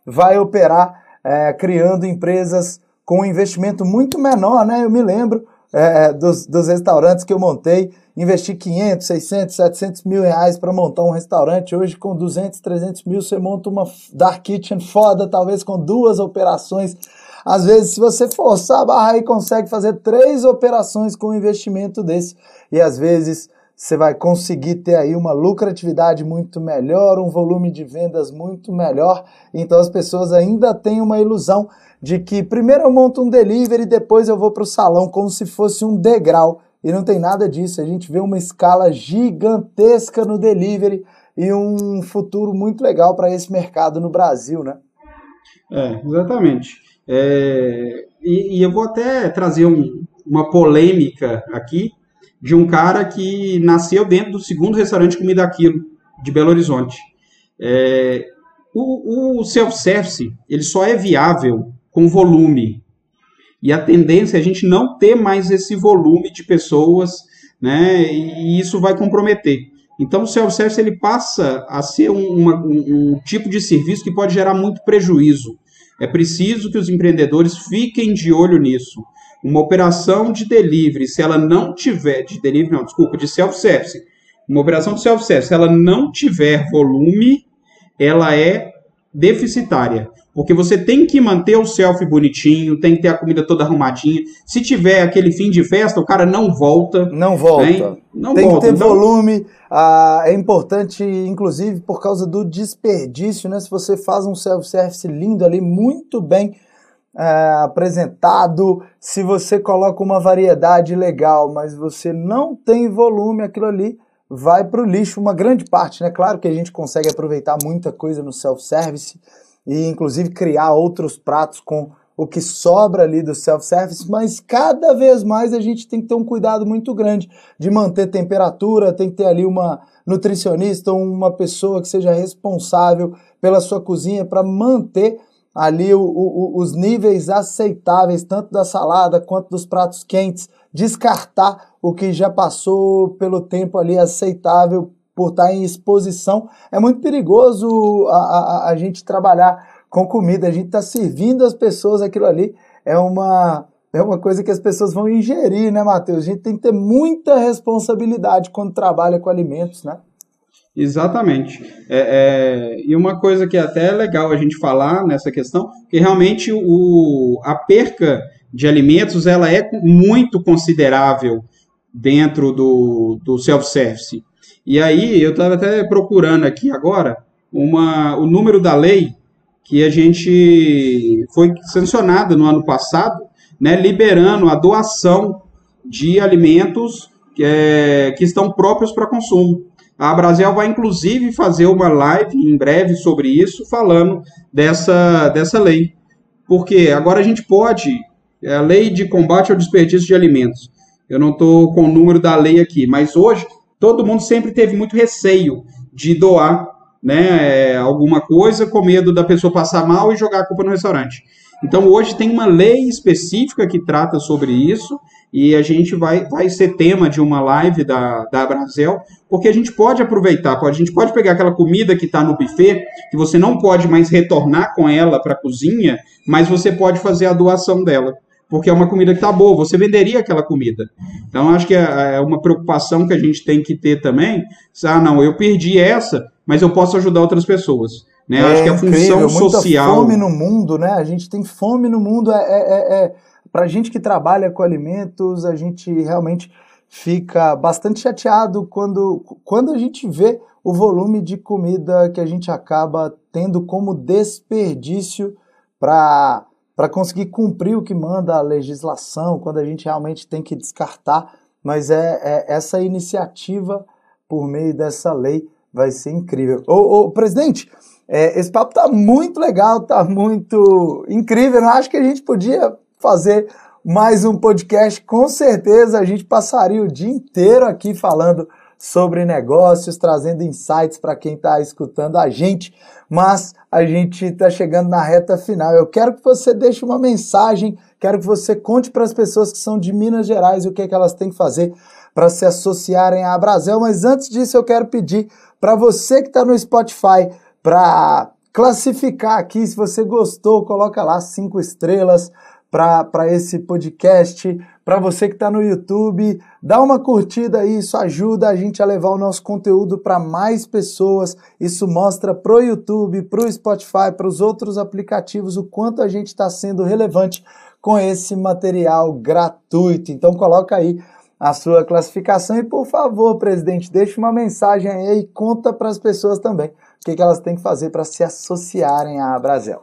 S2: vai operar é, criando empresas com um investimento muito menor, né? Eu me lembro é, dos, dos restaurantes que eu montei investir 500, 600, 700 mil reais para montar um restaurante. Hoje, com 200, 300 mil, você monta uma dark kitchen foda, talvez com duas operações. Às vezes, se você forçar a barra aí, consegue fazer três operações com um investimento desse. E às vezes você vai conseguir ter aí uma lucratividade muito melhor, um volume de vendas muito melhor. Então as pessoas ainda têm uma ilusão de que primeiro eu monto um delivery, depois eu vou para o salão, como se fosse um degrau. E não tem nada disso. A gente vê uma escala gigantesca no delivery e um futuro muito legal para esse mercado no Brasil, né?
S3: É, exatamente. É, e, e, eu vou até trazer um, uma polêmica aqui de um cara que nasceu dentro do segundo restaurante Comida Aquilo de Belo Horizonte. É, o, o self-service ele só é viável com volume. E a tendência é a gente não ter mais esse volume de pessoas, né? E isso vai comprometer. Então, o self-service ele passa a ser um, uma, um, um tipo de serviço que pode gerar muito prejuízo. É preciso que os empreendedores fiquem de olho nisso. Uma operação de delivery, se ela não tiver, de delivery não, desculpa, de self-service, uma operação de self-service, se ela não tiver volume, ela é deficitária. Porque você tem que manter o selfie bonitinho, tem que ter a comida toda arrumadinha. Se tiver aquele fim de festa, o cara não volta.
S2: Não volta. Né? Não tem volta. que ter então... volume. Ah, é importante, inclusive, por causa do desperdício, né? Se você faz um self-service lindo ali, muito bem é, apresentado, se você coloca uma variedade legal, mas você não tem volume, aquilo ali vai para o lixo, uma grande parte, né? Claro que a gente consegue aproveitar muita coisa no self-service e inclusive criar outros pratos com o que sobra ali do self-service, mas cada vez mais a gente tem que ter um cuidado muito grande de manter temperatura, tem que ter ali uma nutricionista, uma pessoa que seja responsável pela sua cozinha para manter ali o, o, os níveis aceitáveis, tanto da salada quanto dos pratos quentes, descartar o que já passou pelo tempo ali aceitável por estar em exposição. É muito perigoso a, a, a gente trabalhar com comida, a gente está servindo as pessoas aquilo ali. É uma, é uma coisa que as pessoas vão ingerir, né, Matheus? A gente tem que ter muita responsabilidade quando trabalha com alimentos, né?
S3: Exatamente. É, é, e uma coisa que é até é legal a gente falar nessa questão, que realmente o, a perca de alimentos ela é muito considerável dentro do, do self-service. E aí, eu estava até procurando aqui agora uma, o número da lei que a gente foi sancionada no ano passado, né, liberando a doação de alimentos que, é, que estão próprios para consumo. A Brasil vai inclusive fazer uma live em breve sobre isso, falando dessa, dessa lei. Porque agora a gente pode, é a lei de combate ao desperdício de alimentos. Eu não estou com o número da lei aqui, mas hoje todo mundo sempre teve muito receio de doar né, alguma coisa com medo da pessoa passar mal e jogar a culpa no restaurante. Então hoje tem uma lei específica que trata sobre isso e a gente vai, vai ser tema de uma live da, da Brasel, porque a gente pode aproveitar, pode, a gente pode pegar aquela comida que está no buffet, que você não pode mais retornar com ela para a cozinha, mas você pode fazer a doação dela porque é uma comida que está boa, você venderia aquela comida. Então, acho que é, é uma preocupação que a gente tem que ter também. Ah, não, eu perdi essa, mas eu posso ajudar outras pessoas. Né? É acho que a função incrível, social.
S2: fome no mundo, né? A gente tem fome no mundo. É, é, é, é... Para gente que trabalha com alimentos, a gente realmente fica bastante chateado quando, quando a gente vê o volume de comida que a gente acaba tendo como desperdício para para conseguir cumprir o que manda a legislação, quando a gente realmente tem que descartar. Mas é, é essa iniciativa por meio dessa lei vai ser incrível. Ô, ô presidente, é, esse papo tá muito legal, tá muito incrível. Eu acho que a gente podia fazer mais um podcast. Com certeza a gente passaria o dia inteiro aqui falando sobre negócios, trazendo insights para quem está escutando a gente, mas a gente está chegando na reta final. Eu quero que você deixe uma mensagem, quero que você conte para as pessoas que são de Minas Gerais o que, é que elas têm que fazer para se associarem à Brasil, mas antes disso eu quero pedir para você que está no Spotify para classificar aqui, se você gostou, coloca lá cinco estrelas para esse podcast, Para você que está no YouTube, dá uma curtida aí, isso ajuda a gente a levar o nosso conteúdo para mais pessoas. Isso mostra para o YouTube, para o Spotify, para os outros aplicativos o quanto a gente está sendo relevante com esse material gratuito. Então coloca aí a sua classificação e por favor, presidente, deixe uma mensagem aí e conta para as pessoas também o que, que elas têm que fazer para se associarem à Brasil.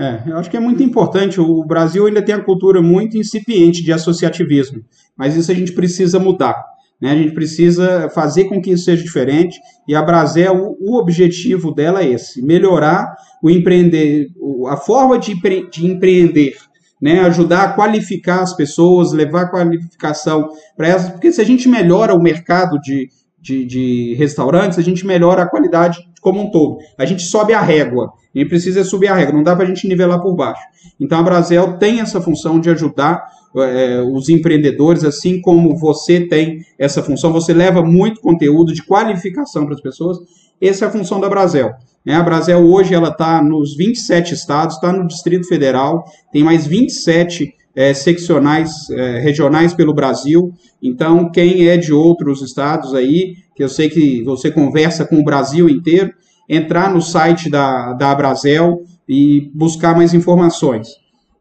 S3: É, eu acho que é muito importante. O Brasil ainda tem a cultura muito incipiente de associativismo, mas isso a gente precisa mudar. Né? A gente precisa fazer com que isso seja diferente. E a Brasel, o objetivo dela é esse: melhorar o empreender, a forma de, de empreender né, ajudar a qualificar as pessoas, levar qualificação para elas, porque se a gente melhora o mercado de, de, de, restaurantes, a gente melhora a qualidade como um todo. A gente sobe a régua. Gente precisa subir a régua, não dá para a gente nivelar por baixo. Então a Brasel tem essa função de ajudar é, os empreendedores, assim como você tem essa função. Você leva muito conteúdo de qualificação para as pessoas. Essa é a função da Brasel. Né? A Brasel hoje ela está nos 27 estados, está no Distrito Federal, tem mais 27 é, seccionais é, regionais pelo Brasil. Então, quem é de outros estados aí, que eu sei que você conversa com o Brasil inteiro, entrar no site da, da Brasel e buscar mais informações.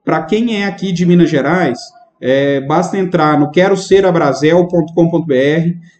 S3: Para quem é aqui de Minas Gerais, é, basta entrar no quero ser abrasel.com.br,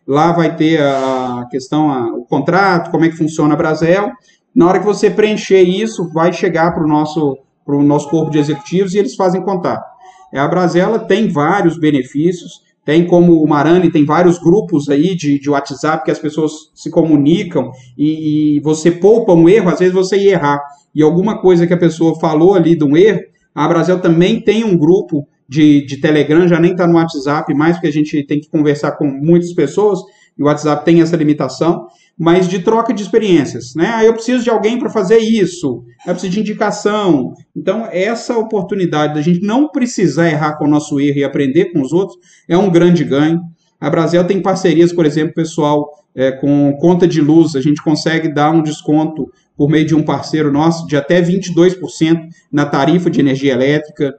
S3: lá vai ter a questão, a, o contrato, como é que funciona a Brasel. Na hora que você preencher isso, vai chegar para o nosso, pro nosso corpo de executivos e eles fazem contato. A Brasela tem vários benefícios, tem como o Marani, tem vários grupos aí de, de WhatsApp que as pessoas se comunicam e, e, você poupa um erro, às vezes você ia errar. E alguma coisa que a pessoa falou ali de um erro, a Brasel também tem um grupo de, de Telegram, já nem está no WhatsApp mais, porque a gente tem que conversar com muitas pessoas, e o WhatsApp tem essa limitação mas de troca de experiências, né? Ah, eu preciso de alguém para fazer isso, eu preciso de indicação. Então, essa oportunidade da gente não precisar errar com o nosso erro e aprender com os outros é um grande ganho. A Brasel tem parcerias, por exemplo, pessoal, é, com conta de luz, a gente consegue dar um desconto por meio de um parceiro nosso de até 22% na tarifa de energia elétrica.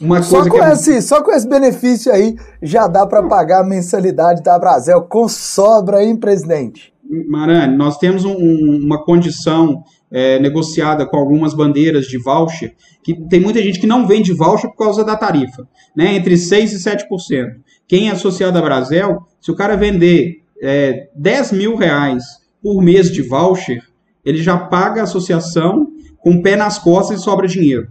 S2: Uma só, com é... esse, só com esse benefício aí já dá para pagar a mensalidade da Brasel com sobra, hein, presidente?
S3: Marane, nós temos um, uma condição é, negociada com algumas bandeiras de voucher, que tem muita gente que não vende voucher por causa da tarifa, né, entre 6% e 7%. Quem é associado à Brasel, se o cara vender é, 10 mil reais por mês de voucher, ele já paga a associação com o pé nas costas e sobra dinheiro.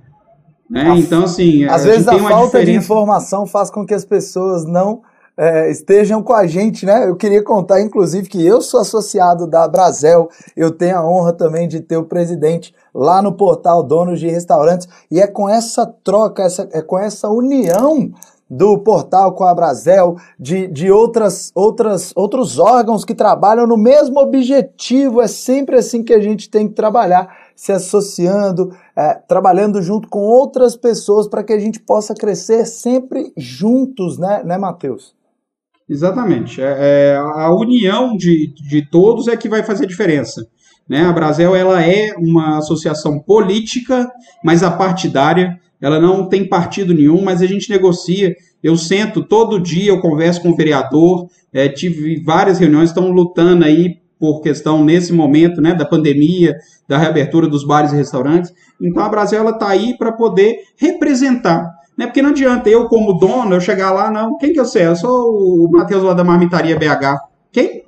S3: Né? Então, assim.
S2: Às vezes a falta diferença... de informação faz com que as pessoas não é, estejam com a gente, né? Eu queria contar, inclusive, que eu sou associado da Brasel, eu tenho a honra também de ter o presidente lá no portal Donos de Restaurantes, e é com essa troca, essa, é com essa união do portal com a Brasel, de, de outras, outras, outros órgãos que trabalham no mesmo objetivo. É sempre assim que a gente tem que trabalhar, se associando, é, trabalhando junto com outras pessoas para que a gente possa crescer sempre juntos, né, né Matheus?
S3: Exatamente. É, é, a união de, de todos é que vai fazer diferença. Né? A Brasel ela é uma associação política, mas apartidária. Ela não tem partido nenhum, mas a gente negocia. Eu sento todo dia, eu converso com o vereador, é, tive várias reuniões, estão lutando aí por questão nesse momento né, da pandemia, da reabertura dos bares e restaurantes. Então a Brasel está aí para poder representar né? Porque não adianta eu, como dono, eu chegar lá, não. Quem que eu sei? Eu sou o Matheus lá da Marmitaria BH. Quem?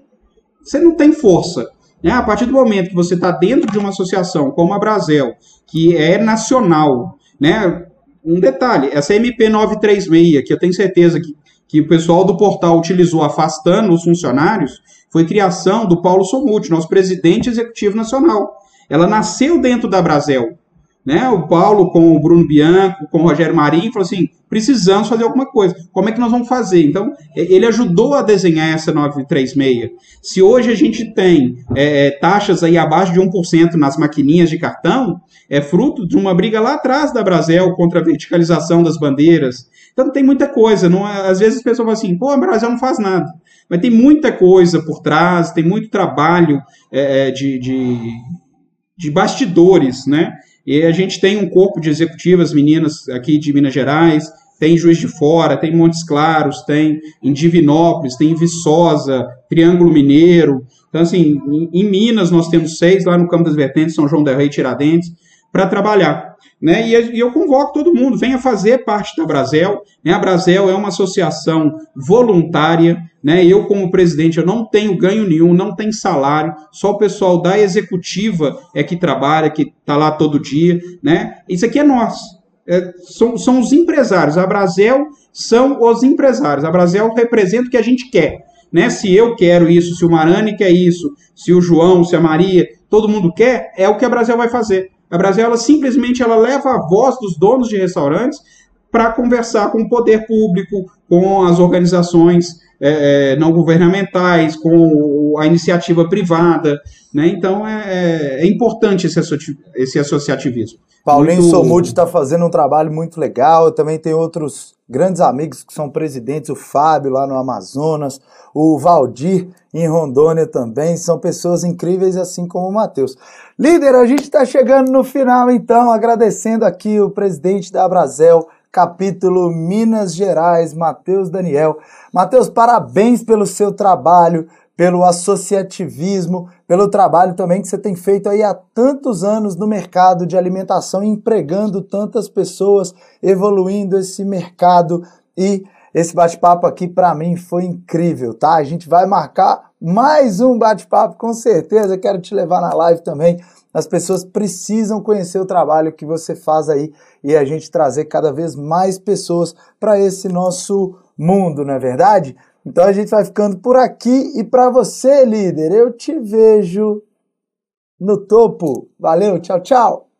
S3: Você não tem força. Né? A partir do momento que você está dentro de uma associação como a Brasel, que é nacional, né? Um detalhe, essa MP 936, que eu tenho certeza que, que o pessoal do portal utilizou afastando os funcionários, foi criação do Paulo Somuti, nosso presidente executivo nacional. Ela nasceu dentro da Brasel. Né? O Paulo com o Bruno Bianco, com o Rogério Marinho, falou assim: precisamos fazer alguma coisa. Como é que nós vamos fazer? Então, ele ajudou a desenhar essa 936. Se hoje a gente tem é, é taxas aí abaixo de 1% nas maquininhas de cartão, é fruto de uma briga lá atrás da Brasel contra a verticalização das bandeiras. Então, tem muita coisa. Não, é, às vezes as pessoas falam assim: pô, a Brasel não faz nada. Mas tem muita coisa por trás, tem muito trabalho é, é de, de, de bastidores, né? E a gente tem um corpo de executivas, meninas aqui de Minas Gerais, tem Juiz de Fora, tem Montes Claros, tem em Divinópolis, tem em Viçosa, Triângulo Mineiro. Então, assim, em, em Minas nós temos seis, lá no Campo das Vertentes, São João del Rei, Tiradentes, para trabalhar. Né? E, eu convoco todo mundo, venha fazer parte da Brasel. Né? A Brasel é uma associação voluntária. Né? Eu, como presidente, eu não tenho ganho nenhum, não tenho salário, só o pessoal da executiva é que trabalha, que está lá todo dia. Né? Isso aqui é nosso. É, são, são os empresários. A Brasel são os empresários. A Brasel representa o que a gente quer. Né? Se eu quero isso, se o Marani quer isso, se o João, se a Maria, todo mundo quer, é o que a Brasel vai fazer. A Brasil ela simplesmente ela leva a voz dos donos de restaurantes para conversar com o poder público, com as organizações é, é não governamentais, com a iniciativa privada. Né? Então é, é, é importante esse, esse associativismo.
S2: Paulinho muito... Somude está fazendo um trabalho muito legal. Também tenho outros grandes amigos que são presidentes, o Fábio lá no Amazonas, o Valdir em Rondônia também. São pessoas incríveis, assim como o Matheus. Líder, a gente está chegando no final, então, agradecendo aqui o presidente da Brasel, capítulo Minas Gerais, Matheus Daniel. Matheus, parabéns pelo seu trabalho, pelo associativismo, pelo trabalho também que você tem feito aí há tantos anos no mercado de alimentação, empregando tantas pessoas, evoluindo esse mercado e esse bate-papo aqui para mim foi incrível, tá? A gente vai marcar mais um bate-papo com certeza. Quero te levar na live também. As pessoas precisam conhecer o trabalho que você faz aí e a gente trazer cada vez mais pessoas para esse nosso mundo, não é verdade? Então a gente vai ficando por aqui e para você, líder, eu te vejo no topo. Valeu, tchau, tchau.